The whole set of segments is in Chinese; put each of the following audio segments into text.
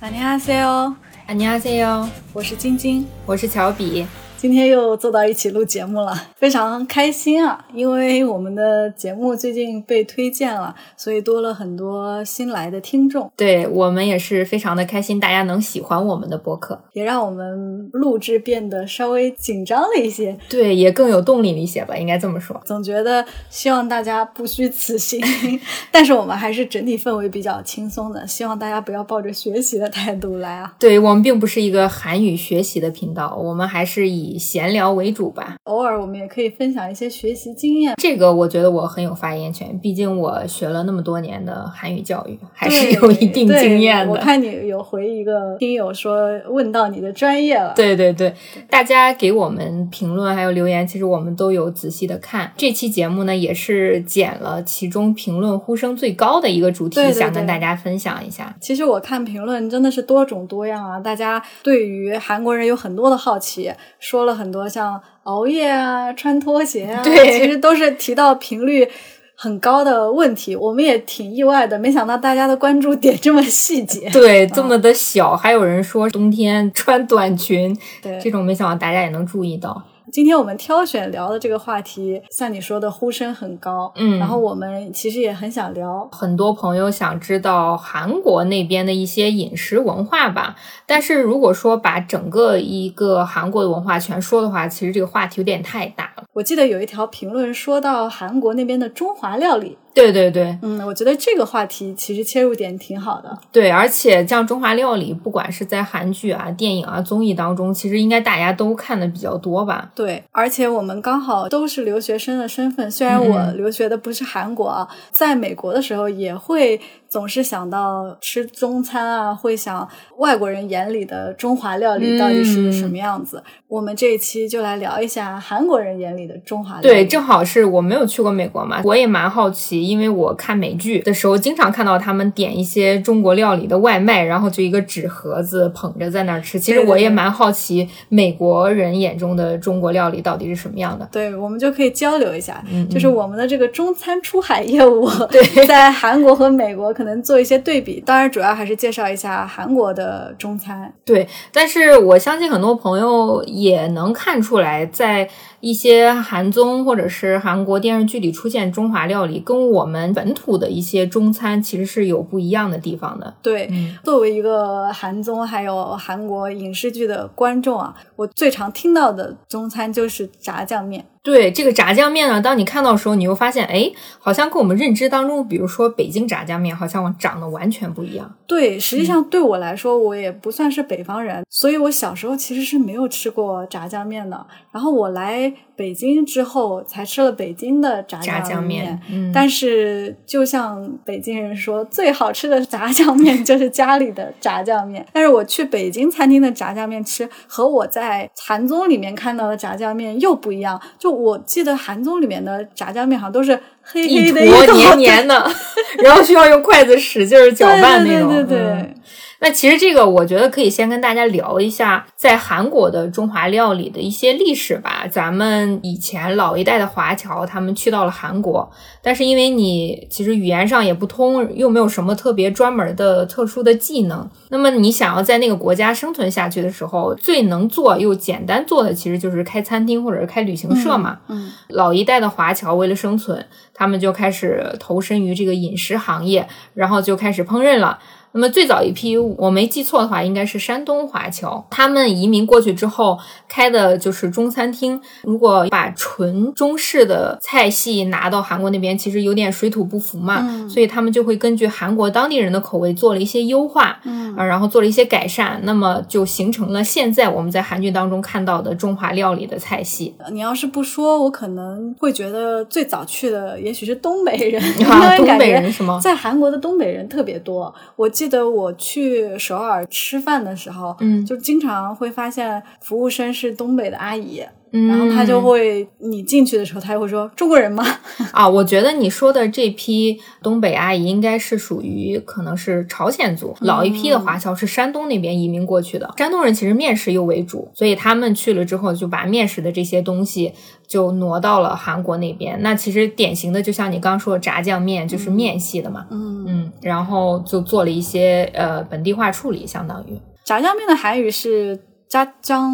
안녕하세요， 안녕하세요， 我是晶晶，我是乔比。 今天又坐到一起录节目了，非常开心啊！因为我们的节目最近被推荐了，所以多了很多新来的听众。对我们也是非常的开心，大家能喜欢我们的播客，也让我们录制变得稍微紧张了一些。对，也更有动力了一些吧，应该这么说。总觉得希望大家不虚此行，但是我们还是整体氛围比较轻松的，希望大家不要抱着学习的态度来啊。对我们并不是一个韩语学习的频道，我们还是以。以闲聊为主吧，偶尔我们也可以分享一些学习经验。这个我觉得我很有发言权，毕竟我学了那么多年的韩语教育，还是有一定经验的。我看你有回一个听友说问到你的专业了，对对对，大家给我们评论还有留言，其实我们都有仔细的看。这期节目呢，也是剪了其中评论呼声最高的一个主题，想跟大家分享一下。其实我看评论真的是多种多样啊，大家对于韩国人有很多的好奇，说。说了很多像熬夜啊、穿拖鞋啊，对，其实都是提到频率很高的问题。我们也挺意外的，没想到大家的关注点这么细节，对，这么的小。还有人说冬天穿短裙，对，这种没想到大家也能注意到。今天我们挑选聊的这个话题，像你说的呼声很高，嗯，然后我们其实也很想聊，很多朋友想知道韩国那边的一些饮食文化吧。但是如果说把整个一个韩国的文化全说的话，其实这个话题有点太大了。我记得有一条评论说到韩国那边的中华料理。对对对，嗯，我觉得这个话题其实切入点挺好的。对，而且像中华料理，不管是在韩剧啊、电影啊、综艺当中，其实应该大家都看的比较多吧？对，而且我们刚好都是留学生的身份，虽然我留学的不是韩国啊，在美国的时候也会。总是想到吃中餐啊，会想外国人眼里的中华料理到底是什么样子。我们这一期就来聊一下韩国人眼里的中华料理。对，正好是我没有去过美国嘛，我也蛮好奇，因为我看美剧的时候，经常看到他们点一些中国料理的外卖，然后就一个纸盒子捧着在那儿吃。其实我也蛮好奇，美国人眼中的中国料理到底是什么样的。对，我们就可以交流一下，嗯，就是我们的这个中餐出海业务，对，在韩国和美国。可能做一些对比，当然主要还是介绍一下韩国的中餐。对，但是我相信很多朋友也能看出来，在一些韩综或者是韩国电视剧里出现中华料理，跟我们本土的一些中餐其实是有不一样的地方的。对，作为一个韩综还有韩国影视剧的观众啊，我最常听到的中餐就是炸酱面。对这个炸酱面呢，当你看到的时候，你又发现，哎，好像跟我们认知当中，比如说北京炸酱面，好像长得完全不一样。对，实际上对我来说，我也不算是北方人，所以我小时候其实是没有吃过炸酱面的。然后我来北京之后，才吃了北京的炸酱面。嗯，但是就像北京人说，最好吃的炸酱面 就是家里的炸酱面。但是我去北京餐厅的炸酱面吃，和我在韩综里面看到的炸酱面又不一样。就我记得韩综里面的炸酱面好像都是黑黑的、黏黏的，然后需要用筷子使劲搅拌那种。对对对。那其实这个，我觉得可以先跟大家聊一下，在韩国的中华料理的一些历史吧。咱们以前老一代的华侨，他们去到了韩国，但是因为你其实语言上也不通，又没有什么特别专门的特殊的技能，那么你想要在那个国家生存下去的时候，最能做又简单做的，其实就是开餐厅或者是开旅行社嘛。嗯，老一代的华侨为了生存，他们就开始投身于这个饮食行业，然后就开始烹饪了。那么最早一批，我没记错的话，应该是山东华侨。他们移民过去之后开的就是中餐厅。如果把纯中式的菜系拿到韩国那边，其实有点水土不服嘛。所以他们就会根据韩国当地人的口味做了一些优化，嗯，然后做了一些改善。那么就形成了现在我们在韩剧当中看到的中华料理的菜系。你要是不说，我可能会觉得最早去的也许是东北人，东北人是吗？在韩国的东北人特别多。我记。记得我去首尔吃饭的时候，嗯，就经常会发现服务生是东北的阿姨。然后他就嗯会你进去的时候，他就会说中国人吗？啊，我觉得你说的这批东北阿姨应该是属于可能是朝鲜族，老一批的华侨是山东那边移民过去的。山东人其实面食又为主，所以他们去了之后就把面食的这些东西就挪到了韩国那边。那其实典型的就像你刚刚说的炸酱面，就是面系的嘛，嗯，嗯，然后就做了一些呃本地化处理，相当于。炸酱面的韩语是炸酱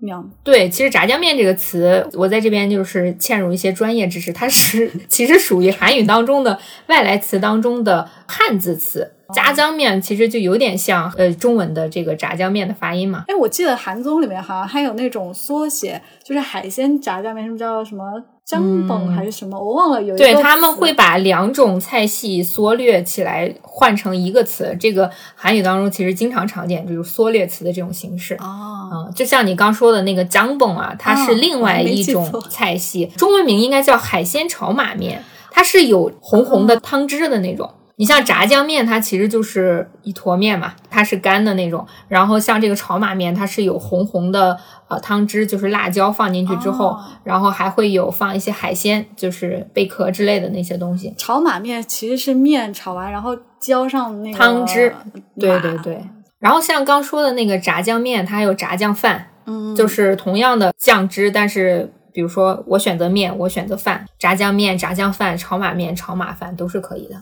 面。对，其实炸酱面这个词，我在这边就是嵌入一些专业知识，它是 其实属于韩语当中的外来词当中的汉字词。炸酱面其实就有点像呃中文的这个炸酱面的发音嘛。哎，我记得韩综里面好像还有那种缩写，就是海鲜炸酱面，什么叫什么姜本还是什么，我忘了。有一个对，他们会把两种菜系缩略起来，换成一个词。这个韩语当中其实经常常见，就是缩略词的这种形式。哦，嗯，就像你刚说的那个姜本啊，它是啊另外一种菜系，中文名应该叫海鲜炒马面，它是有红红的汤汁的那种。你像炸酱面，它其实就是一坨面嘛，它是干的那种。然后像这个炒马面，它是有红红的呃汤汁，就是辣椒放进去之后，哦然后还会有放一些海鲜，就是贝壳之类的那些东西。炒马面其实是面炒完，然后浇上那个汤汁对对对。然后像刚说的那个炸酱面，它还有炸酱饭，嗯，就是同样的酱汁，但是比如说我选择面，我选择饭，炸酱面、炸酱饭、炒马面、炒马饭都是可以的。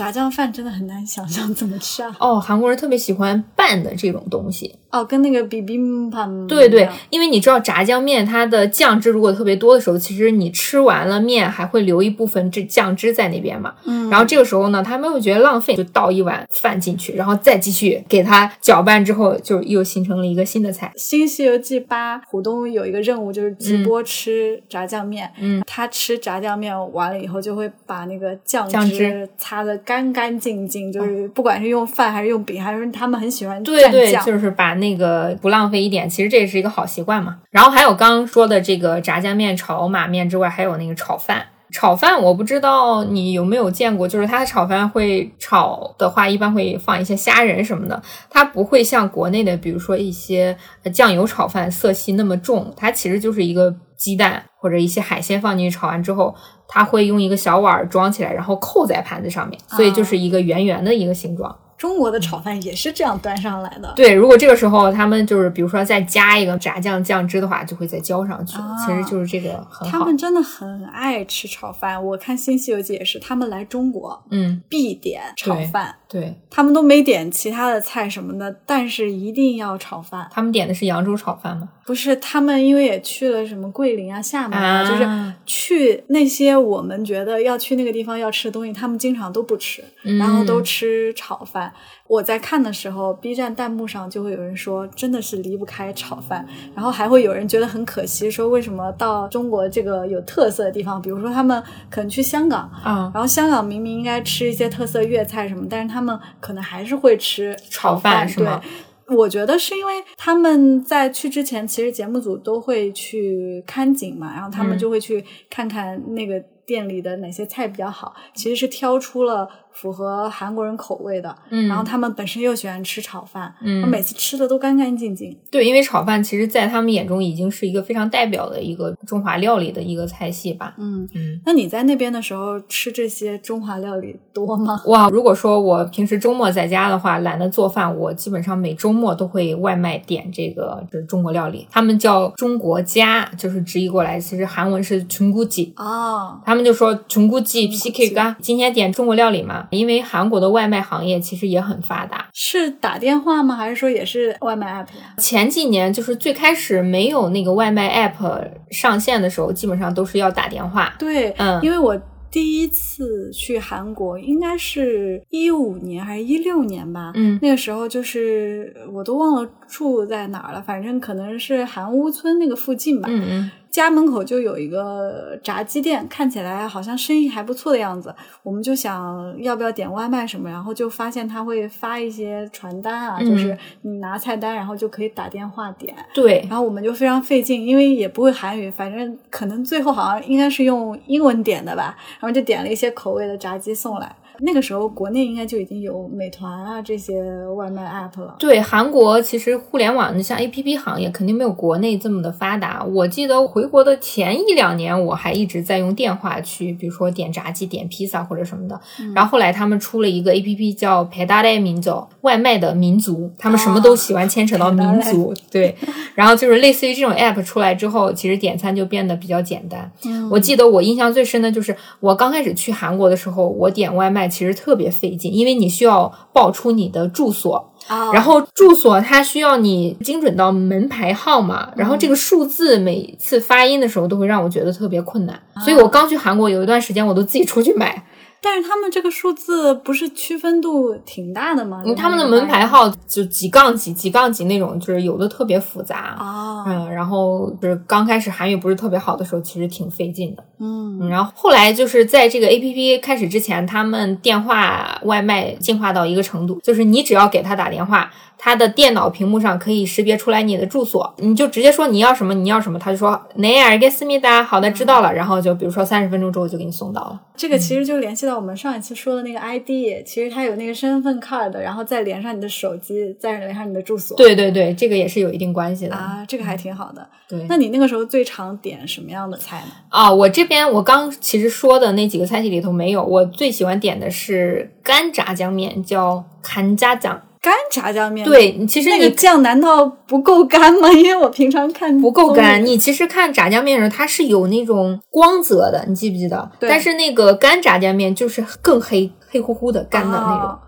炸酱饭真的很难想象怎么吃啊。哦，韩国人特别喜欢拌的这种东西。哦，跟那个比比盘对对，因为你知道炸酱面它的酱汁如果特别多的时候，其实你吃完了面还会留一部分这酱汁在那边嘛。嗯，然后这个时候呢，他们又觉得浪费，就倒一碗饭进去，然后再继续给它搅拌之后，就又形成了一个新的菜。《新西游记八》，虎东有一个任务就是直播吃炸酱面。嗯，他吃炸酱面完了以后，就会把那个酱酱汁擦的干干净净，就是不管是用饭还是用饼，还是他们很喜欢对对，蘸酱。就是把那个不浪费一点，其实这也是一个好习惯嘛。然后还有刚刚说的这个炸酱面、炒马面之外，还有那个炒饭。炒饭我不知道你有没有见过，就是它的炒饭会炒的话，一般会放一些虾仁什么的，它不会像国内的，比如说一些呃酱油炒饭色系那么重，它其实就是一个鸡蛋或者一些海鲜放进去炒完之后，它会用一个小碗儿装起来，然后扣在盘子上面，所以就是一个圆圆的一个形状。中国的炒饭也是这样端上来的。对，如果这个时候他们就是比如说再加一个炸酱酱汁的话，就会再浇上去。啊其实就是这个很好。他们真的很爱吃炒饭，我看《新西游记》也是，他们来中国嗯，必点炒饭，对他们都没点其他的菜什么的，但是一定要炒饭。他们点的是扬州炒饭吗？不是他们，因为也去了什么桂林啊、厦门啊，啊就是去那些我们觉得要去那个地方要吃的东西，他们经常都不吃，然后都吃炒饭。我在看的时候，B 站弹幕上就会有人说，真的是离不开炒饭，然后还会有人觉得很可惜，说为什么到中国这个有特色的地方，比如说他们可能去香港，啊，然后香港明明应该吃一些特色粤菜什么，但是他们可能还是会吃炒饭，饭是吗。对？我觉得是因为他们在去之前，其实节目组都会去看景嘛，然后他们嗯。就会去看看那个店里的哪些菜比较好，其实是挑出了符合韩国人口味的，嗯，然后他们本身又喜欢吃炒饭，嗯，每次吃的都干干净净。对，因为炒饭其实在他们眼中已经是一个非常代表的一个中华料理的一个菜系吧。嗯嗯，那你在那边的时候吃这些中华料理多吗？哇，如果说我平时周末在家的话，懒得做饭，我基本上每周末都会外卖点这个就是中国料理，他们叫中国家，就是直译过来，其实韩文是群估计哦，他们就说群估计 PK 干，今天点中国料理嘛。因为韩国的外卖行业其实也很发达。是打电话吗？还是说也是外卖 app 呀？前几年就是最开始没有那个外卖 app 上线的时候，基本上都是要打电话。对，嗯因为我第一次去韩国应该是一五年还是一六年吧，嗯那个时候就是我都忘了住在哪儿了，反正可能是韩屋村那个附近吧。嗯嗯，家门口就有一个炸鸡店，看起来好像生意还不错的样子。我们就想要不要点外卖什么，然后就发现他会发一些传单啊，嗯就是你拿菜单，然后就可以打电话点。对，然后我们就非常费劲，因为也不会韩语，反正可能最后好像应该是用英文点的吧，然后就点了一些口味的炸鸡送来。那个时候国内应该就已经有美团啊这些外卖 app 了。对，韩国其实互联网的像 A P P 行业肯定没有国内这么的发达。我记得回国的前一两年，我还一直在用电话去，比如说点炸鸡、点披萨或者什么的。然后后来他们出了一个 A P P 叫陪大代民族外卖的民族，他们什么都喜欢牵扯到民族。对，然后就是类似于这种 app 出来之后，其实点餐就变得比较简单。我记得我印象最深的就是我刚开始去韩国的时候，我点外卖其实特别费劲，因为你需要报出你的住所，然后住所它需要你精准到门牌号嘛，然后这个数字每次发音的时候都会让我觉得特别困难，所以我刚去韩国有一段时间我都自己出去买。但是他们这个数字不是区分度挺大的吗？他们的门牌号就几杠几几杠几那种，就是有的特别复杂啊。嗯，然后就是刚开始韩语不是特别好的时候，其实挺费劲的。嗯，然后后来就是在这个 A P P 开始之前，他们电话外卖进化到一个程度，就是你只要给他打电话。他的电脑屏幕上可以识别出来你的住所，你就直接说你要什么，你要什么，他就说哪尔给思密达，好的，知道了，然后就比如说三十分钟之后就给你送到了。这个其实就联系到我们上一期说的那个 ID，其实它有那个身份 card，然后再连上你的手机，再连上你的住所。对对对，这个也是有一定关系的啊，这个还挺好的。对，那你那个时候最常点什么样的菜呢？啊，我这边我刚其实说的那几个菜系里头没有，我最喜欢点的是干炸酱面，叫韩家酱。干炸酱面，对，其实那个酱难道不够干吗？因为我平常看不够干。你其实看炸酱面的时候，它是有那种光泽的，你记不记得？但是那个干炸酱面就是更黑，黑乎乎的干的那种，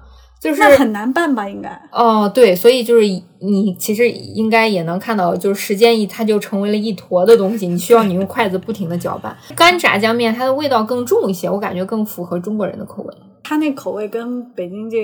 就是很难拌吧？应该哦，对，所以就是你其实应该也能看到，就是时间一它就成为了一坨的东西，你需要你用筷子不停的搅拌。干炸酱面它的味道更重一些，我感觉更符合中国人的口味。它那口味跟北京这。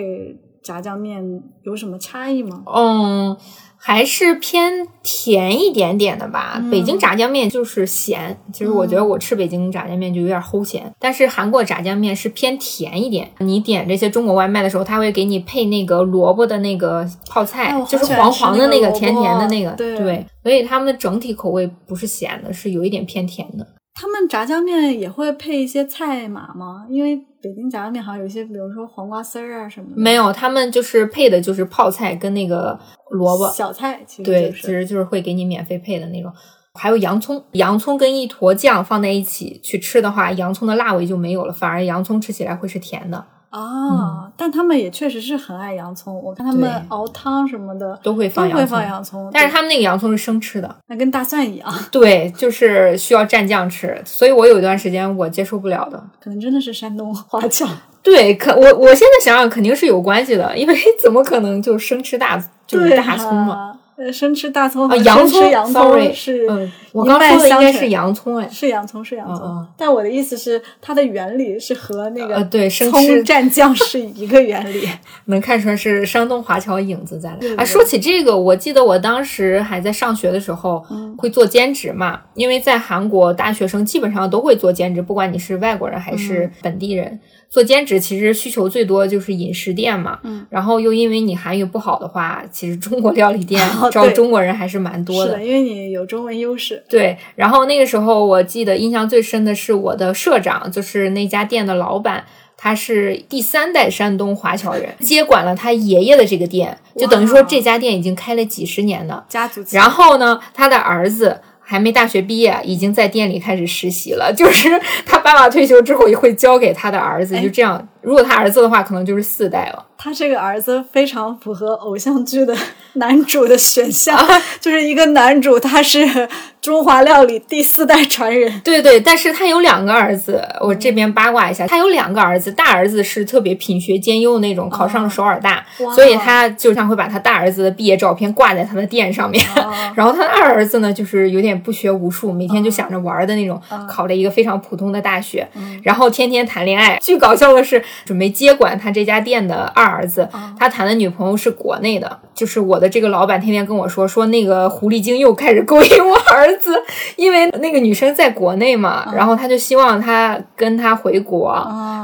炸酱面有什么差异吗？嗯，还是偏甜一点点的吧。北京炸酱面就是咸，其实我觉得我吃北京炸酱面就有点齁咸。但是韩国炸酱面是偏甜一点。你点这些中国外卖的时候，他会给你配那个萝卜的那个泡菜，就是黄黄的那个甜甜的那个。对，所以他们的整体口味不是咸的，是有一点偏甜的。他们炸酱面也会配一些菜码吗？因为北京炸酱面好像有一些，比如说黄瓜丝儿啊什么的。没有，他们就是配的就是泡菜跟那个萝卜小菜，其实对，其实就是会给你免费配的那种。还有洋葱，洋葱跟一坨酱放在一起去吃的话，洋葱的辣味就没有了，反而洋葱吃起来会是甜的。啊，但他们也确实是很爱洋葱，我看他们熬汤什么的都会放洋葱，但是他们那个洋葱是生吃的，那跟大蒜一样。对，就是需要蘸酱吃，所以我有一段时间我接受不了的，可能真的是山东华侨。对，可我我现在想想肯定是有关系的，因为 怎么可能就生吃大就是大葱嘛？呃，生吃大葱啊，洋葱洋葱是，嗯，我刚说的应该是洋葱哎，是洋葱是洋葱，但我的意思是它的原理是和那个对生葱蘸酱是一个原理，能看出来是山东华侨影子在的啊。说起这个，我记得我当时还在上学的时候会做兼职嘛，因为在韩国大学生基本上都会做兼职，不管你是外国人还是本地人。做兼职其实需求最多就是饮食店嘛，嗯，然后又因为你韩语不好的话，其实中国料理店 招中国人还是蛮多的，因为你有中文优势。对，然后那个时候我记得印象最深的是我的社长，就是那家店的老板，他是第三代山东华侨人，接管了他爷爷的这个店，就等于说这家店已经开了几十年了，家族。然后呢，他的儿子。还没大学毕业，已经在店里开始实习了。就是他爸爸退休之后，也会交给他的儿子，就这样。如果他儿子的话，可能就是四代了。他这个儿子非常符合偶像剧的男主的选项，就是一个男主，他是中华料理第四代传人。对对，但是他有两个儿子，我这边八卦一下，他有两个儿子，大儿子是特别品学兼优的那种，考上了首尔大，所以他就像会把他大儿子的毕业照片挂在他的店上面。然后他的二儿子呢，就是有点不学无术，每天就想着玩的那种，考了一个非常普通的大学，然后天天谈恋爱。最搞笑的是，准备接管他这家店的二。儿子，他谈的女朋友是国内的。就是我的这个老板天天跟我说，说那个狐狸精又开始勾引我儿子，因为那个女生在国内嘛，然后他就希望他跟他回国，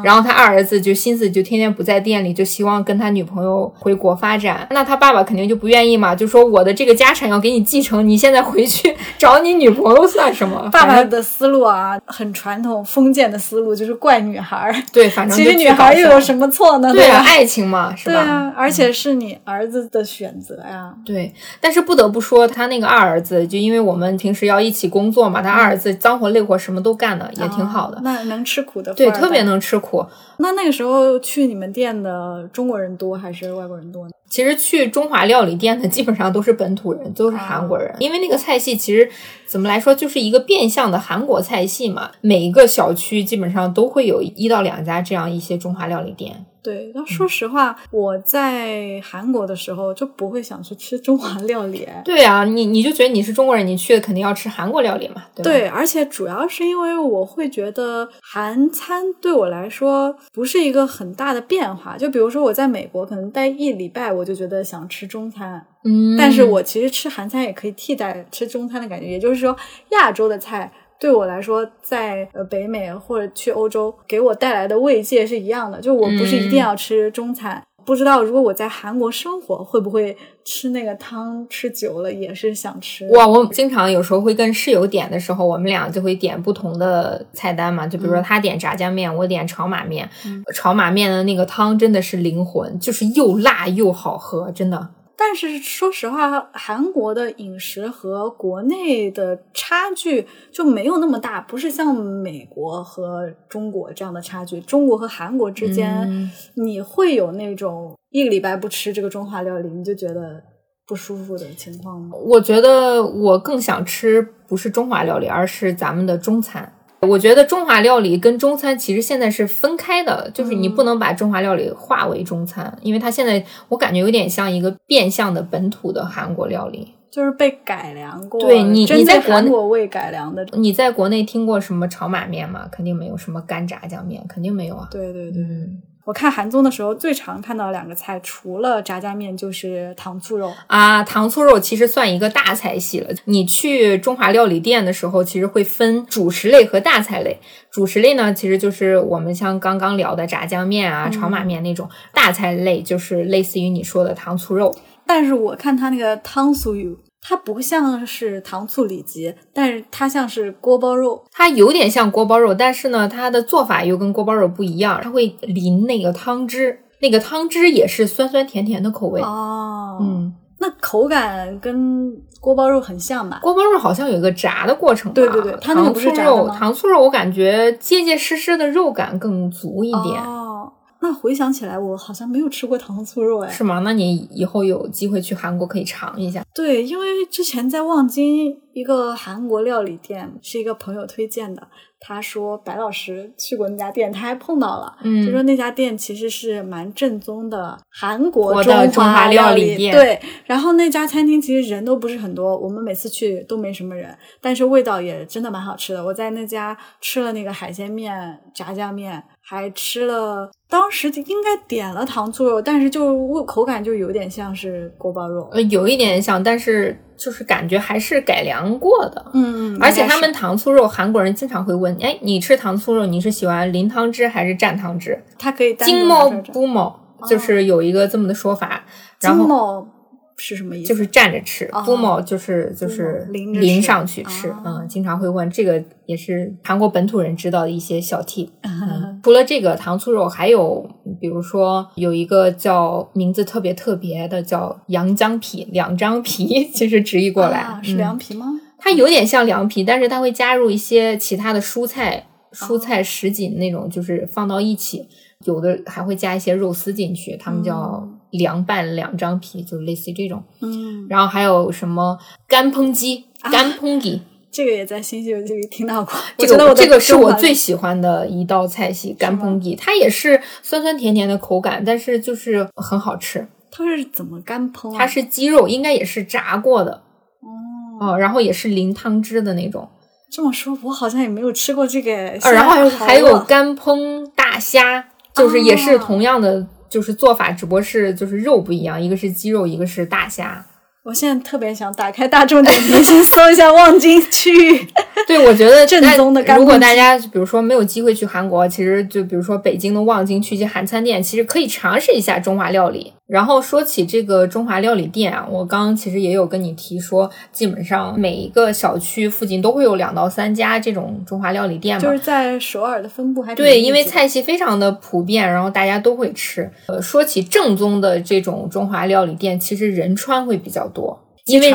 然后他二儿子就心思就天天不在店里，就希望跟他女朋友回国发展。那他爸爸肯定就不愿意嘛，就说我的这个家产要给你继承，你现在回去找你女朋友算什么？爸爸的思路啊，很传统封建的思路，就是怪女孩。对，反正其实女孩又有什么错呢？对啊，爱情嘛，是吧？对啊，而且是你儿子的选。选择呀，对，但是不得不说，他那个二儿子，就因为我们平时要一起工作嘛，他二儿子脏活累活什么都干的，也挺好的。那能吃苦的，对，特别能吃苦。那那个时候去你们店的中国人多还是外国人多呢？其实去中华料理店的基本上都是本土人，都是韩国人，因为那个菜系其实怎么来说，就是一个变相的韩国菜系嘛。每一个小区基本上都会有一到两家这样一些中华料理店。对，那说实话，我在韩国的时候就不会想去吃中华料理。对啊，你你就觉得你是中国人，你去的肯定要吃韩国料理嘛？对，而且主要是因为我会觉得韩餐对我来说不是一个很大的变化。就比如说我在美国可能待一礼拜，我就觉得想吃中餐，嗯，但是我其实吃韩餐也可以替代吃中餐的感觉。也就是说，亚洲的菜。对我来说，在呃北美或者去欧洲，给我带来的慰藉是一样的。就我不是一定要吃中餐，不知道如果我在韩国生活，会不会吃那个汤吃久了也是想吃。哇，我经常有时候会跟室友点的时候，我们俩就会点不同的菜单嘛。就比如说他点炸酱面，我点炒马面。炒马面的那个汤真的是灵魂，就是又辣又好喝，真的。但是说实话，韩国的饮食和国内的差距就没有那么大，不是像美国和中国这样的差距。中国和韩国之间，你会有那种一个礼拜不吃这个中华料理，你就觉得不舒服的情况吗？我觉得我更想吃不是中华料理，而是咱们的中餐。我觉得中华料理跟中餐其实现在是分开的，就是你不能把中华料理划为中餐，因为它现在我感觉有点像一个变相的本土的韩国料理，就是被改良过。对你，你在韩国未改良的，你在国内听过什么炒马面吗？肯定没有什么干炸酱面，肯定没有啊。对对对。我看韩综的时候，最常看到两个菜，除了炸酱面就是糖醋肉啊。糖醋肉其实算一个大菜系了。你去中华料理店的时候，其实会分主食类和大菜类。主食类呢，其实就是我们像刚刚聊的炸酱面啊、炒马面那种；大菜类就是类似于你说的糖醋肉。但是我看他那个汤醋肉。它不像是糖醋里脊，但是它像是锅包肉，它有点像锅包肉，但是呢，它的做法又跟锅包肉不一样，它会淋那个汤汁，那个汤汁也是酸酸甜甜的口味哦。嗯，那口感跟锅包肉很像吧？锅包肉好像有一个炸的过程，对对对，它那个不是炸的糖醋肉我感觉结结实实的肉感更足一点。那回想起来，我好像没有吃过糖醋肉哎，是吗？那你以后有机会去韩国可以尝一下。对，因为之前在望京一个韩国料理店，是一个朋友推荐的。他说白老师去过那家店，他还碰到了，就说那家店其实是蛮正宗的韩国中华料理店。对，然后那家餐厅其实人都不是很多，我们每次去都没什么人，但是味道也真的蛮好吃的。我在那家吃了那个海鲜面、炸酱面，还吃了，当时应该点了糖醋肉，但是就味口感就有点像是锅包肉，呃，有一点像，但是。就是感觉还是改良过的，嗯，而且他们糖醋肉，韩国人经常会问，哎，你吃糖醋肉，你是喜欢淋汤汁还是蘸汤汁？它可以金毛不毛，就是有一个这么的说法。金毛是什么意思？就是站着吃，不毛就是就是淋上去吃。嗯，经常会问这个，也是韩国本土人知道的一些小 tip。除了这个糖醋肉，还有比如说有一个叫名字特别特别的叫羊姜皮，两张皮，其实直译过来是凉皮吗？它有点像凉皮，但是它会加入一些其他的蔬菜，蔬菜什锦那种，就是放到一起，有的还会加一些肉丝进去，他们叫凉拌两张皮，就类似于这种。嗯，然后还有什么干烹鸡、干烹鸡。这个也在《新西游记》里听到过。这个这个是我最喜欢的一道菜系，干烹鸡，它也是酸酸甜甜的口感，但是就是很好吃。它是怎么干烹？它是鸡肉，应该也是炸过的。哦，然后也是淋汤汁的那种。这么说，我好像也没有吃过这个。然后还有干烹大虾，就是也是同样的。就是做法，只不过是就是肉不一样，一个是鸡肉，一个是大虾。我现在特别想打开大众点评，先搜一下望京区域。对，我觉得正宗的干如果大家比如说没有机会去韩国，其实就比如说北京的望京区及韩餐店，其实可以尝试一下中华料理。然后说起这个中华料理店啊，我刚刚其实也有跟你提说，基本上每一个小区附近都会有两到三家这种中华料理店嘛。就是在首尔的分布还对，因为菜系非常的普遍，然后大家都会吃。呃，说起正宗的这种中华料理店，其实仁川会比较多。因为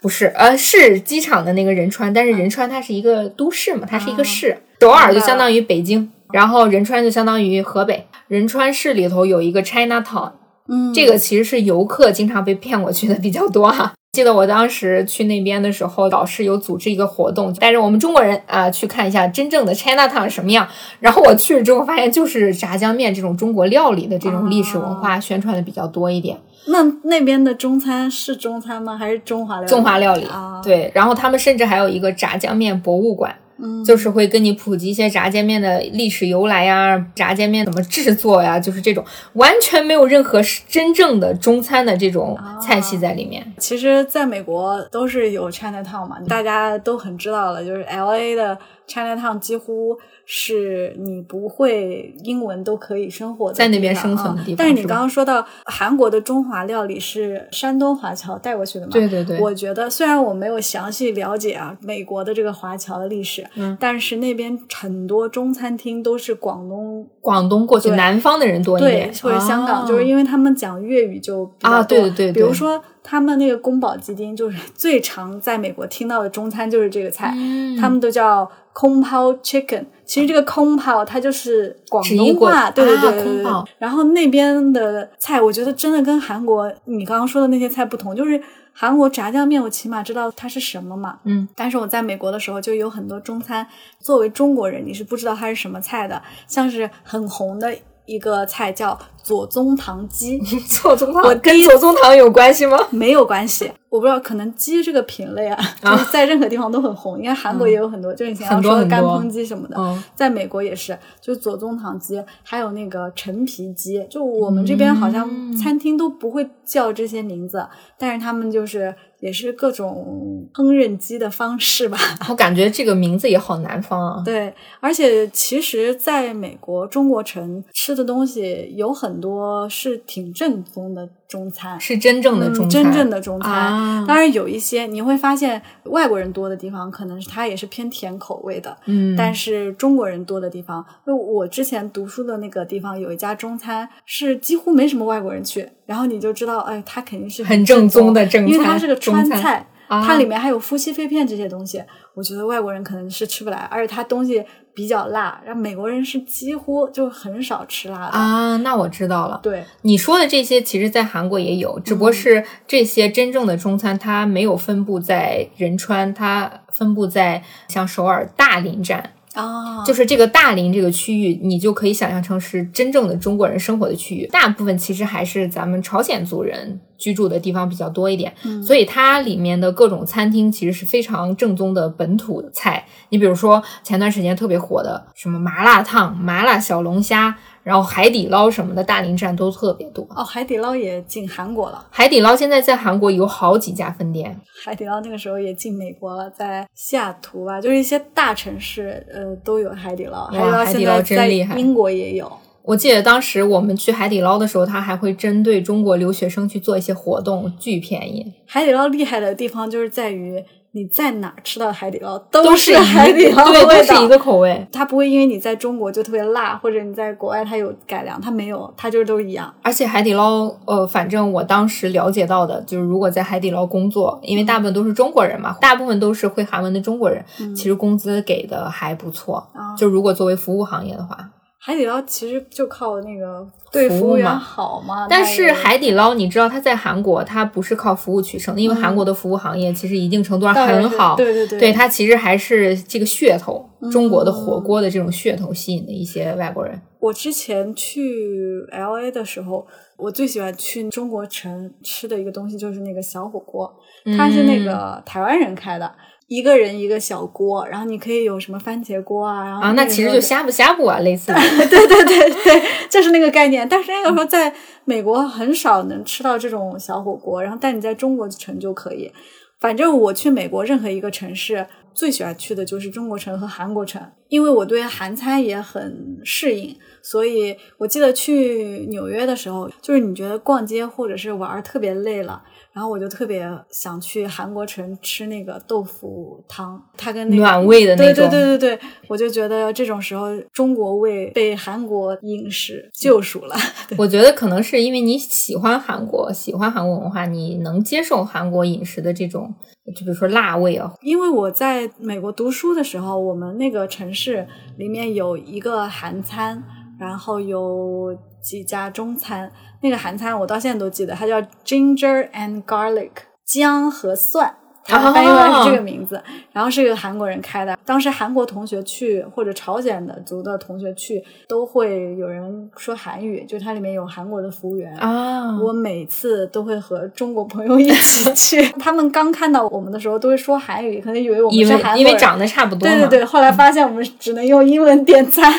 不是，呃，是机场的那个仁川，但是仁川它是一个都市嘛，它是一个市，首尔就相当于北京，然后仁川就相当于河北。仁川市里头有一个 China Town，嗯，这个其实是游客经常被骗过去的比较多哈。记得我当时去那边的时候，导师有组织一个活动，带着我们中国人啊去看一下真正的 China Town 什么样。然后我去了之后，发现就是炸酱面这种中国料理的这种历史文化宣传的比较多一点。那那边的中餐是中餐吗？还是中华料理？中华料理啊，对。然后他们甚至还有一个炸酱面博物馆，嗯，就是会跟你普及一些炸酱面的历史由来呀，炸酱面怎么制作呀，就是这种完全没有任何真正的中餐的这种菜系在里面。其实，在美国都是有 China Town 嘛，大家都很知道了，就是 L A 的 China Town 几乎。是你不会英文都可以生活在那边生存的地方。但是你刚刚说到韩国的中华料理是山东华侨带过去的嘛？对对对。我觉得虽然我没有详细了解啊美国的这个华侨的历史，嗯，但是那边很多中餐厅都是广东广东过去南方的人多一点，对或者香港，就是因为他们讲粤语就啊，对对对。比如说他们那个宫保鸡丁，就是最常在美国听到的中餐就是这个菜，他们都叫。空泡 chicken，其实这个空泡它就是广东话，对对对对对。然后那边的菜，我觉得真的跟韩国你刚刚说的那些菜不同，就是韩国炸酱面，我起码知道它是什么嘛。嗯。但是我在美国的时候，就有很多中餐，作为中国人，你是不知道它是什么菜的，像是很红的一个菜叫左宗棠鸡。左宗棠，我跟左宗棠有关系吗？没有关系。我不知道，可能鸡这个品类啊，就是在任何地方都很红。因为韩国也有很多，就你前要说的干烹鸡什么的，在美国也是，就左宗棠鸡，还有那个陈皮鸡。就我们这边好像餐厅都不会叫这些名字，但是他们就是也是各种烹饪机的方式吧。我感觉这个名字也好南方啊。对，而且其实在美国中国城吃的东西有很多是挺正宗的。中餐是真正的中餐，真正的中餐。当然有一些你会发现，外国人多的地方，可能是它也是偏甜口味的。嗯，但是中国人多的地方，就我之前读书的那个地方，有一家中餐是几乎没什么外国人去，然后你就知道，哎，它肯定是很正宗的正餐，因为它是个川菜，它里面还有夫妻肺片这些东西。我觉得外国人可能是吃不来，而且它东西比较辣，然后美国人是几乎就很少吃辣的啊。那我知道了，对你说的这些，其实在韩国也有，只不过是这些真正的中餐，它没有分布在仁川，它分布在像首尔大林站。啊，就是这个大林这个区域，你就可以想象成是真正的中国人生活的区域。大部分其实还是咱们朝鲜族人居住的地方比较多一点，所以它里面的各种餐厅其实是非常正宗的本土菜。你比如说前段时间特别火的什么麻辣烫、麻辣小龙虾。然后海底捞什么的，大林站都特别多哦。海底捞也进韩国了。海底捞现在在韩国有好几家分店。海底捞那个时候也进美国了，在西雅图吧，就是一些大城市，呃，都有海底捞。海底捞真厉害。英国也有。我记得当时我们去海底捞的时候，他还会针对中国留学生去做一些活动，巨便宜。海底捞厉害的地方就是在于。你在哪儿吃到海底捞都是海底捞的味道，都是一个口味。它不会因为你在中国就特别辣，或者你在国外它有改良，它没有，它就是都一样。而且海底捞，呃，反正我当时了解到的，就是如果在海底捞工作，因为大部分都是中国人嘛，大部分都是会韩文的中国人，其实工资给的还不错。就如果作为服务行业的话。海底捞其实就靠那个对服务员好嘛，但是海底捞你知道它在韩国，它不是靠服务取胜的，因为韩国的服务行业其实一定程度上很好，对对对，对它其实还是这个噱头，中国的火锅的这种噱头吸引的一些外国人。我之前去 L A 的时候。我最喜欢去中国城吃的一个东西就是那个小火锅，它是那个台湾人开的。一个人一个小锅，然后你可以有什么番茄锅啊，然后啊，那其实就呷哺呷哺啊，类似。对对对对，就是那个概念。但是那个时候在美国很少能吃到这种小火锅，然后但你在中国城就可以。反正我去美国任何一个城市，最喜欢去的就是中国城和韩国城，因为我对韩餐也很适应。所以我记得去纽约的时候，就是你觉得逛街或者是玩特别累了。然后我就特别想去韩国城吃那个豆腐汤，它跟那个暖胃的那种。对对对对对，我就觉得这种时候中国胃被韩国饮食救赎了。我觉得可能是因为你喜欢韩国，喜欢韩国文化，你能接受韩国饮食的这种，就比如说辣味啊。因为我在美国读书的时候，我们那个城市里面有一个韩餐，然后有几家中餐。那个韩餐我到现在都记得，它叫 Ginger and Garlic，姜和蒜，它翻译过来是这个名字。然后是一个韩国人开的，当时韩国同学去或者朝鲜的族的同学去，都会有人说韩语，就它里面有韩国的服务员啊。我每次都会和中国朋友一起 去，他们刚看到我们的时候都会说韩语，可能以为我们是韩国人，因为长得差不多。对对对，后来发现我们只能用英文点餐。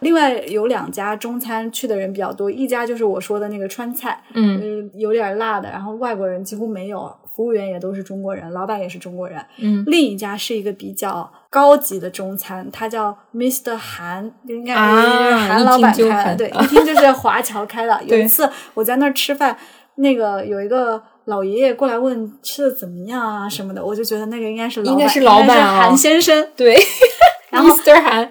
另外有两家中餐去的人比较多，一家就是我说的那个川菜，嗯，有点辣的，然后外国人几乎没有，服务员也都是中国人，老板也是中国人。嗯，另一家是一个比较高级的中餐，它叫 Mr. 韩，应该是韩老板开的，对，一听就是华侨开的。有一次我在那儿吃饭，那个有一个老爷爷过来问吃的怎么样啊什么的，我就觉得那个应该是老板应该是老板韩先生，对。然后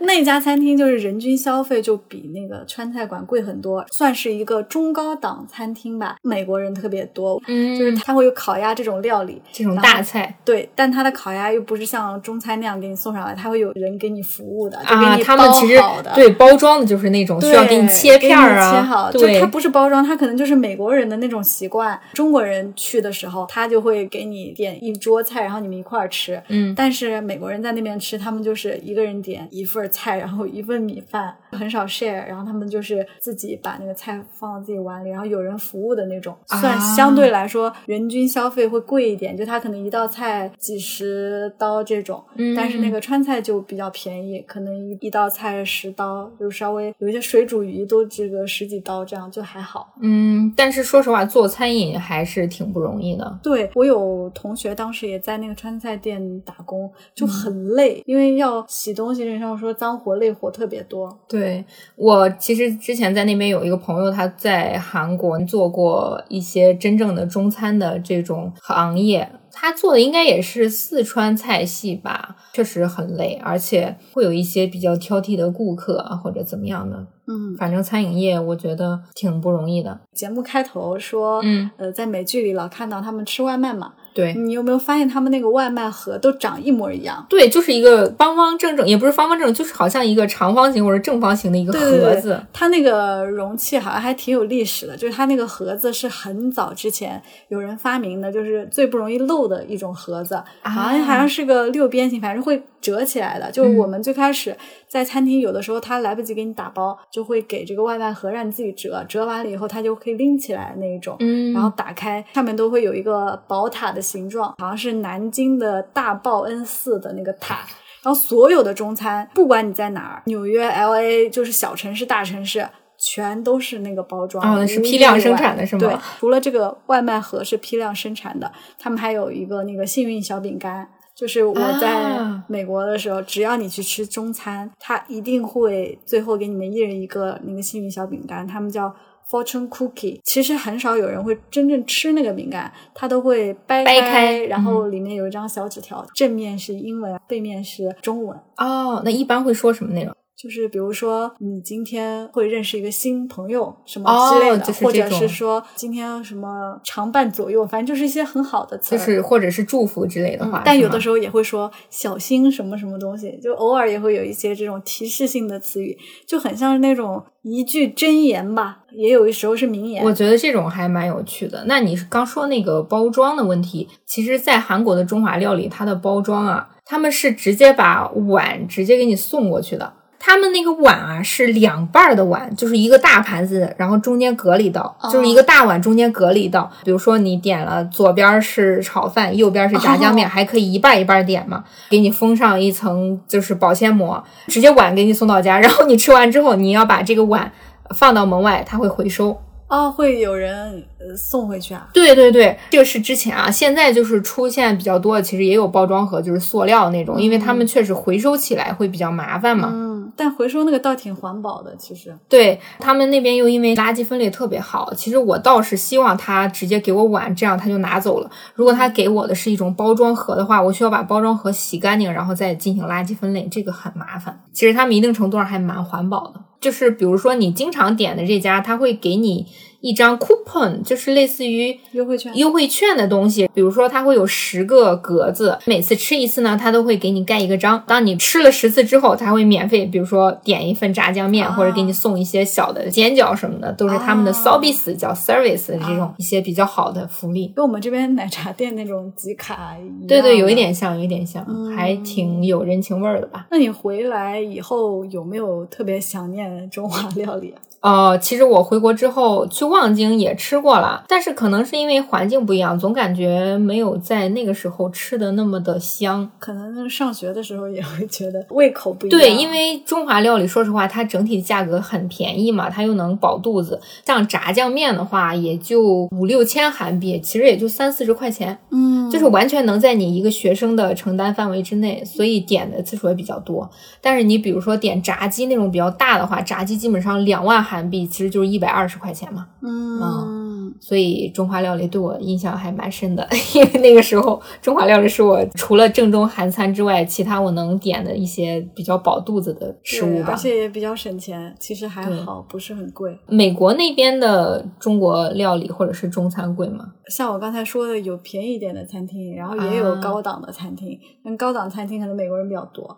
那家餐厅就是人均消费就比那个川菜馆贵很多，算是一个中高档餐厅吧。美国人特别多，嗯，就是他会有烤鸭这种料理，这种大菜。对，但他的烤鸭又不是像中餐那样给你送上来，他会有人给你服务的，就给你包好的。对，包装的就是那种需要给你切片儿啊，切好。对，就他不是包装，他可能就是美国人的那种习惯。中国人去的时候，他就会给你点一桌菜，然后你们一块儿吃。嗯，但是美国人在那边吃，他们就是一个人点一份。菜，然后一份米饭，很少 share，然后他们就是自己把那个菜放到自己碗里，然后有人服务的那种，算相对来说人均消费会贵一点，就他可能一道菜几十刀这种，但是那个川菜就比较便宜，可能一一道菜十刀，就稍微有一些水煮鱼都这个十几刀，这样就还好。嗯，但是说实话，做餐饮还是挺不容易的。对我有同学当时也在那个川菜店打工，就很累，因为要洗东西，人家说。脏活累活特别多。对我其实之前在那边有一个朋友，他在韩国做过一些真正的中餐的这种行业，他做的应该也是四川菜系吧，确实很累，而且会有一些比较挑剔的顾客或者怎么样的。嗯，反正餐饮业我觉得挺不容易的。节目开头说，嗯，呃，在美剧里老看到他们吃外卖嘛。对你有没有发现他们那个外卖盒都长一模一样？对，就是一个方方正正，也不是方方正正，就是好像一个长方形或者正方形的一个盒子。它那个容器好像还挺有历史的，就是它那个盒子是很早之前有人发明的，就是最不容易漏的一种盒子，好像好像是个六边形，反正会折起来的。就是我们最开始在餐厅有的时候他来不及给你打包，就会给这个外卖盒让你自己折，折完了以后它就可以拎起来那一种，嗯，然后打开上面都会有一个宝塔的。形状好像是南京的大报恩寺的那个塔，然后所有的中餐，不管你在哪儿，纽约、L A，就是小城市、大城市，全都是那个包装。哦，那是批量生产的是吗？对，除了这个外卖盒是批量生产的，他们还有一个那个幸运小饼干，就是我在美国的时候，只要你去吃中餐，他一定会最后给你们一人一个那个幸运小饼干，他们叫。Fortune cookie，其实很少有人会真正吃那个饼干，它都会掰开，然后里面有一张小纸条，正面是英文，背面是中文。哦，那一般会说什么内容？就是比如说，你今天会认识一个新朋友什么之类的，或者是说今天什么常伴左右，反正就是一些很好的词，就是或者是祝福之类的话。但有的时候也会说小心什么什么东西，就偶尔也会有一些这种提示性的词语，就很像是那种一句真言吧，也有的时候是名言。我觉得这种还蛮有趣的。那你刚说那个包装的问题，其实，在韩国的中华料理，它的包装啊，他们是直接把碗直接给你送过去的。他们那个碗啊是两半儿的碗，就是一个大盘子，然后中间隔了一道，哦就是一个大碗中间隔了一道。比如说你点了左边是炒饭，右边是炸酱面，哦 还可以一半儿一半儿点嘛，给你封上一层就是保鲜膜，直接碗给你送到家。然后你吃完之后，你要把这个碗放到门外，它会回收。哦，会有人呃送回去啊？对对对，这个是之前啊，现在就是出现比较多的，其实也有包装盒，就是塑料那种，因为他们确实回收起来会比较麻烦嘛。嗯，但回收那个倒挺环保的，其实。对他们那边又因为垃圾分类特别好，其实我倒是希望他直接给我碗，这样他就拿走了。如果他给我的是一种包装盒的话，我需要把包装盒洗干净，然后再进行垃圾分类，这个很麻烦。其实他们一定程度上还蛮环保的，就是比如说你经常点的这家，他会给你一张 coupon，就是类似于优惠券优惠券的东西，比如说它会有十个格子，每次吃一次呢，它都会给你盖一个章。当你吃了十次之后，它会免费，比如说点一份炸酱面，啊或者给你送一些小的煎饺什么的，都是他们的啊 service、叫 service 的这种一些比较好的福利。跟我们这边奶茶店那种集卡一样。对对，有一。点像，有一点像，嗯还挺有人情味儿的吧。那你回来以后有没有特别想念中华料理啊？呃，其实我回国之后去望京也吃过了，但是可能是因为环境不一样，总感觉没有在那个时候吃的那么的香。可能上学的时候也会觉得胃口不一样。对，因为中华料理，说实话，它整体价格很便宜嘛，它又能饱肚子。像炸酱面的话，也就五六千韩币，其实也就三四十块钱，嗯，就是完全能在你一个学生的承担范围之内，所以点的次数也比较多。但是你比如说点炸鸡那种比较大的话，炸鸡基本上两万韩币，其实就是一百二十块钱嘛。嗯，所以中华料理对我印象还蛮深的，因为那个时候中华料理是我除了正宗韩餐之外，其他我能点的一些比较饱肚子的食物吧而。且也比较省钱，其实还好，不是很贵。美国那边的中国料理或者是中餐贵吗？像我刚才说的，有便宜一点的餐厅，然后也有啊高档的餐厅。但高档餐厅可能美国人比较多，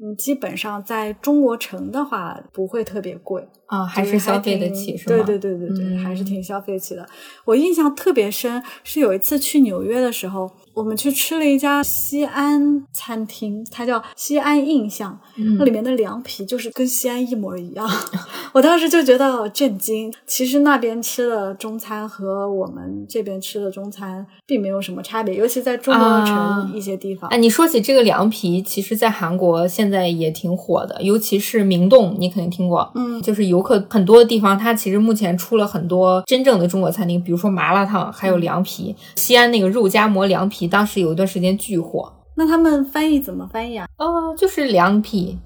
嗯，基本上在中国城的话不会特别贵，啊，还是消费得起是吗？对对对对对，嗯还是挺消费得起的。我印象特别深，是有一次去纽约的时候，我们去吃了一家西安餐厅，它叫西安印象，那嗯里面的凉皮就是跟西安一模一样。我当时就觉得震惊。其实那边吃的中餐和我们这边吃的中餐并没有什么差别，尤其在中国啊城一些地方。哎，你说起这个凉皮，其实，在韩国现在也挺火的，尤其是明洞，你肯定听过。嗯，就是游客很多的地方，它其实目前出了很多真正的中国餐厅，比如说麻辣烫，还有凉皮。西安那个肉夹馍凉皮，当时有一段时间巨火。那他们翻译怎么翻译啊？哦，就是凉皮，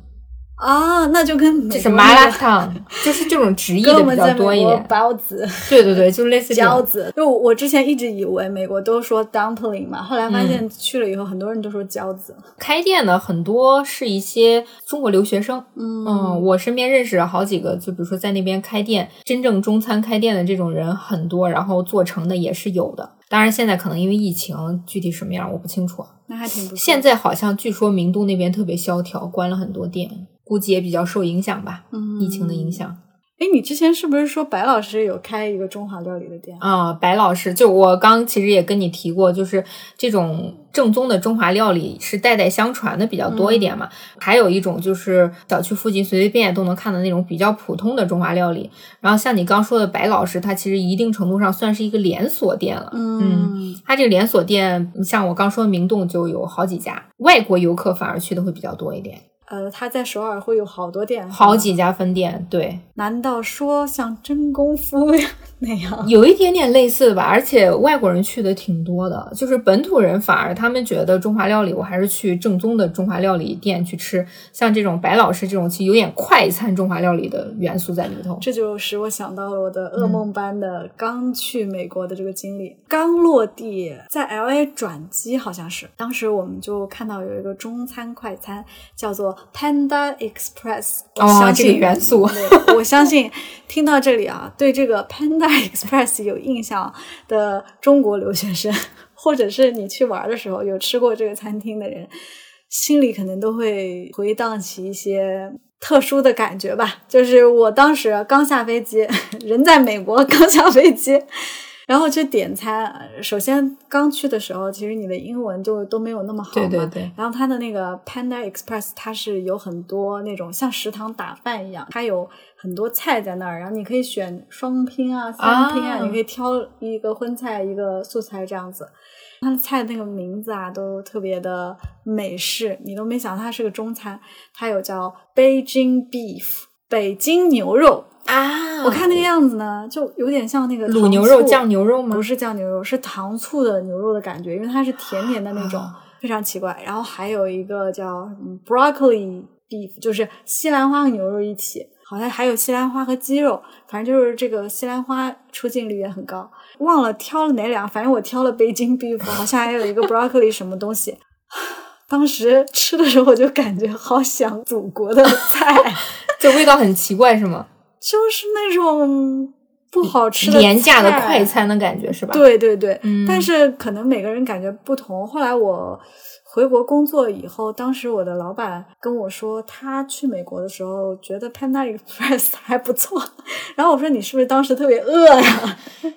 啊，那就跟美就是麻辣烫，就是这种直译的比较多一点。包子。对对对，就类似。饺子，就我之前一直以为美国都说 dumpling 嘛，后来发嗯现去了以后，很多人都说饺子。开店的很多是一些中国留学生，嗯，我身边认识了好几个，就比如说在那边开店，真正中餐开店的这种人很多，然后做成的也是有的。当然，现在可能因为疫情，具体什么样我不清楚。那还挺不错。现在好像据说明都那边特别萧条，关了很多店，估计也比较受影响吧，嗯疫情的影响。哎，你之前是不是说白老师有开一个中华料理的店？啊、白老师，就我刚其实也跟你提过，就是这种正宗的中华料理是代代相传的比较多一点嘛。还有一种就是小区附近随随便便都能看到那种比较普通的中华料理。然后像你刚说的白老师，他其实一定程度上算是一个连锁店了。嗯，他这个连锁店，像我刚说的明洞就有好几家，外国游客反而去的会比较多一点，呃，他在首尔会有好多店，好几。家分店，对。难道说像真功夫那样？有一点点类似的吧，而且外国人去的挺多的，就是本土人反而他们觉得中华料理，我还是去正宗的中华料理店去吃，像这种白老师这种，其实有点快餐中华料理的元素在里头。这就使我想到了我的噩梦般的刚去美国的这个经历。刚落地，在 L A 转机，好像是当时我们就看到有一个中餐快餐，叫做 Panda Express。我哦相信这个元素我相信听到这里啊，对这个 Panda Express 有印象的中国留学生，或者是你去玩的时候有吃过这个餐厅的人，心里可能都会回荡起一些特殊的感觉吧。就是我当时刚下飞机，人在美国刚下飞机，然后去点餐，呃首先刚去的时候，其实你的英文就都没有那么好嘛。对对对然后它的那个 Panda Express，它是有很多那种像食堂打饭一样，它有很多菜在那儿，然后你可以选双拼啊、三拼啊，啊你可以挑一个荤菜、一个素菜这样子。它的菜那个名字啊，都特别的美式，你都没想到它是个中餐。它有叫 Beijing Beef，北京牛肉。啊我看那个样子呢，就有点像那个卤牛肉、酱牛肉吗不？是酱牛肉，是糖醋的牛肉的感觉，因为它是甜甜的那种，啊非常奇怪。然后还有一个叫嗯 broccoli beef，就是西兰花和牛肉一起，好像还有西兰花和鸡肉，反正就是这个西兰花出镜率也很高。忘了挑了哪两，反正我挑了北京 beef，好像还有一个 broccoli 什么东西。当时吃的时候，我就感觉好想祖国的菜，就味道很奇怪是吗？就是那种不好吃的廉价的快餐的感觉是吧？，对对对，嗯但是可能每个人感觉不同。后来我回国工作以后，当时我的老板跟我说，他去美国的时候觉得 Panda Express 还不错。然后我说你是不是当时特别饿呀？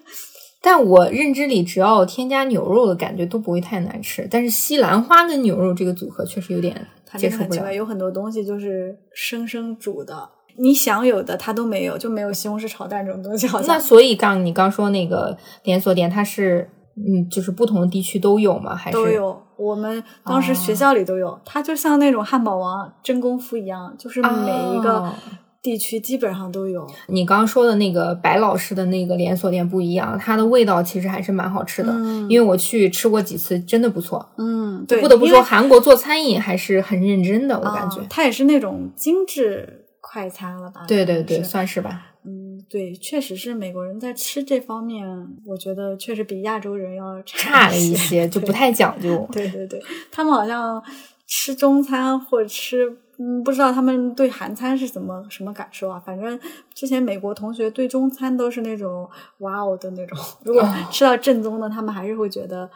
但我认知里只要添加牛肉的感觉都不会太难吃，但是西兰花跟牛肉这个组合确实有点它接受不了真的很奇怪，。有很多东西就是生生煮的，你想有的它都没有，就没有西红柿炒蛋这种东西，好那像。所以刚你刚说那个连锁店，它是嗯，就是不同的地区都有吗？还是都有，我们当时学校里都有，它就像那种汉堡王真功夫一样，就是每一个哦地区基本上都有。你刚刚说的那个白老师的那个连锁店不一样，它的味道其实还是蛮好吃的，嗯因为我去吃过几次，真的不错。嗯，对，不得不说，韩国做餐饮还是很认真的，我感觉。啊它也是那种精致快餐了吧？对对对，算是吧。嗯，对，确实是美国人在吃这方面，我觉得确实比亚洲人要差了一一些，就不太讲究。对对对，他们好像吃中餐或者吃，嗯，不知道他们对韩餐是怎么什么感受啊？反正之前美国同学对中餐都是那种哇哦的那种，如果哦吃到正宗的，他们还是会觉得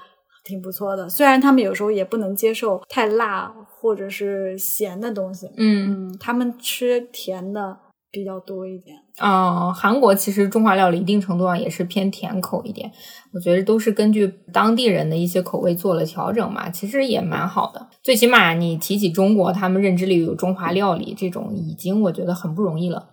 挺不错的。虽然他们有时候也不能接受太辣或者是咸的东西，嗯，嗯，他们吃甜的比较多一点。哦，韩国其实中华料理一定程度上也是偏甜口一点，我觉得都是根据当地人的一些口味做了调整嘛，其实也蛮好的。最起码你提起中国，他们认知里有中华料理这种，已经我觉得很不容易了。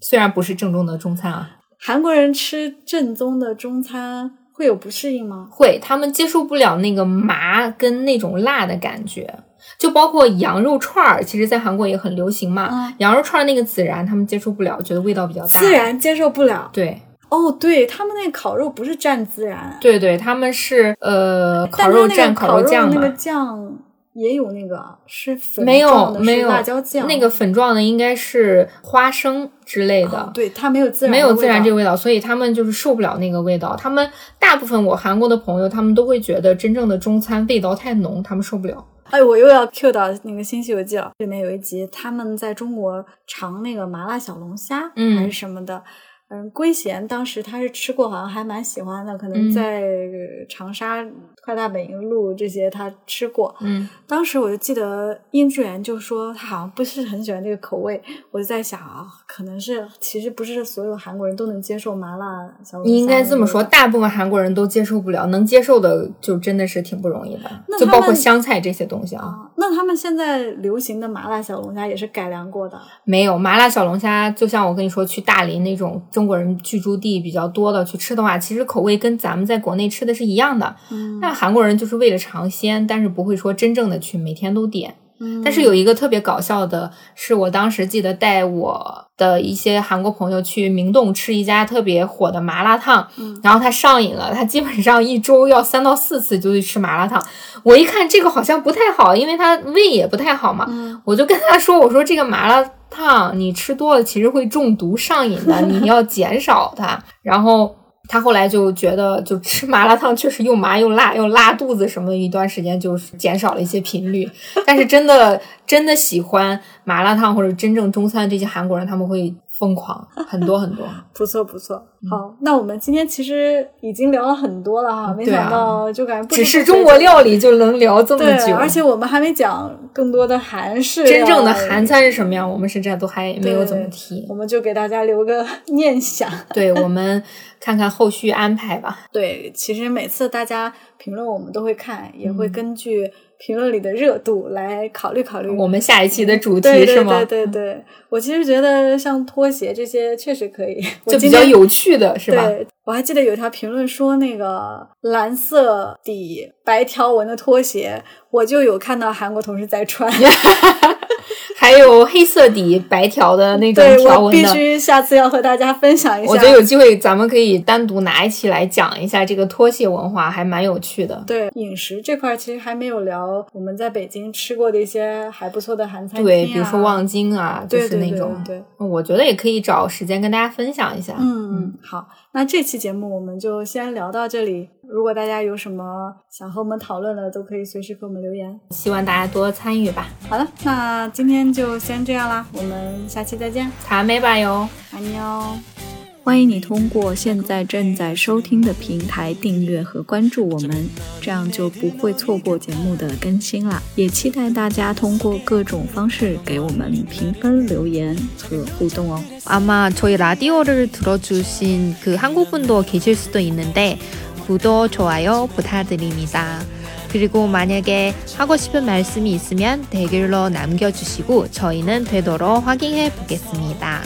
虽然不是正宗的中餐啊，韩国人吃正宗的中餐会有不适应吗？会他们接受不了那个麻跟那种辣的感觉，就包括羊肉串儿，其实在韩国也很流行嘛。嗯羊肉串儿那个孜然他们接受不了，觉得味道比较大。孜然接受不了。对哦，对他们那个烤肉不是蘸孜然，对对，他们是呃烤肉蘸烤肉酱嘛。那个酱也有那个是粉没有没有辣椒酱，那个粉状的应该是花生之类的，哦对它没有自然，没有自然这个个。味道，所以他们就是受不了那个味道。他们大部分我韩国的朋友，他们都会觉得真正的中餐味道太浓，他们受不了。哎，我又要 Q 到那个《新西游记》了，里面有一集他们在中国尝那个麻辣小龙虾，嗯还是什么的。嗯，圭贤当时他是吃过，好像还蛮喜欢的，可嗯能在呃长沙、快大本营路这些他吃过。嗯，当时我就记得殷志源就说他好像不是很喜欢这个口味，我就在想啊，可能是其实不是所有韩国人都能接受麻辣小龙虾。你应该这么说，，大部分韩国人都接受不了，能接受的就真的是挺不容易的，就包括香菜这些东西啊。啊，那他们现在流行的麻辣小龙虾也是改良过的。没有麻辣小龙虾，就像我跟你说，去大林那种中国人居住地比较多的去吃的话，其实口味跟咱们在国内吃的是一样的。嗯那韩国人就是为了尝鲜，但是不会说真正的去每天都点。嗯但是有一个特别搞笑的，是我当时记得带我的一些韩国朋友去明洞吃一家特别火的麻辣烫，嗯然后他上瘾了，他基本上一周要三到四次就去吃麻辣烫。我一看这个好像不太好，因为他胃也不太好嘛，嗯我就跟他说：“我说这个麻辣烫你吃多了其实会中毒上瘾的，你要减少它。”然后他后来就觉得，就吃麻辣烫确实又麻又辣，又拉肚子什么的，一段时间就是减少了一些频率。但是真的真的喜欢麻辣烫或者真正中餐这些韩国人，他们会疯狂 很多很多。不错不错，好，那我们今天其实已经聊了很多了哈，没想到就感觉不只是中国料理就能聊这么，久，而且我们还没讲更多的韩式。真正的韩餐是什么样？我们甚至都还没有怎么提。我们就给大家留个念想。对，我们看看后续安排吧。对，其实每次大家评论我们都会看，也会根据。评论里的热度来考虑考虑，我们下一期的主题是吗？对对对，我其实觉得像拖鞋这些确实可以，就比较有趣的是吧？对，我还记得有条评论说那个蓝色底白条纹的拖鞋，我就有看到韩国同事在穿。还有黑色底白条的那种条纹的，必须下次要和大家分享一下。我觉得有机会咱们可以单独拿一期来讲一下这个拖鞋文化，还蛮有趣的。对饮食这块，其实还没有聊我们在北京吃过的一些还不错的韩餐厅，对，比如说望京啊，就是那种。对，我觉得也可以找时间跟大家分享一下。嗯嗯，好，那这期节目我们就先聊到这里。如果大家有什么想和我们讨论的，都可以随时给我们留言。希望大家多参与吧。好的，那今天就先这样啦，我们下期再见。卡美吧哟，爱你哦。欢迎你通过现在正在收听的平台订阅和关注我们，这样就不会错过节目的更新啦。也期待大家通过各种方式给我们评分、留言和互动哦。아마저희라디오를들어주신그한국분도계실수도있는데 구독 좋아요 부탁드립니다 그리고 만약에 하고 싶은 말씀이 있으면 댓글로 남겨주시고 저희는 되도록 확인해 보겠습니다.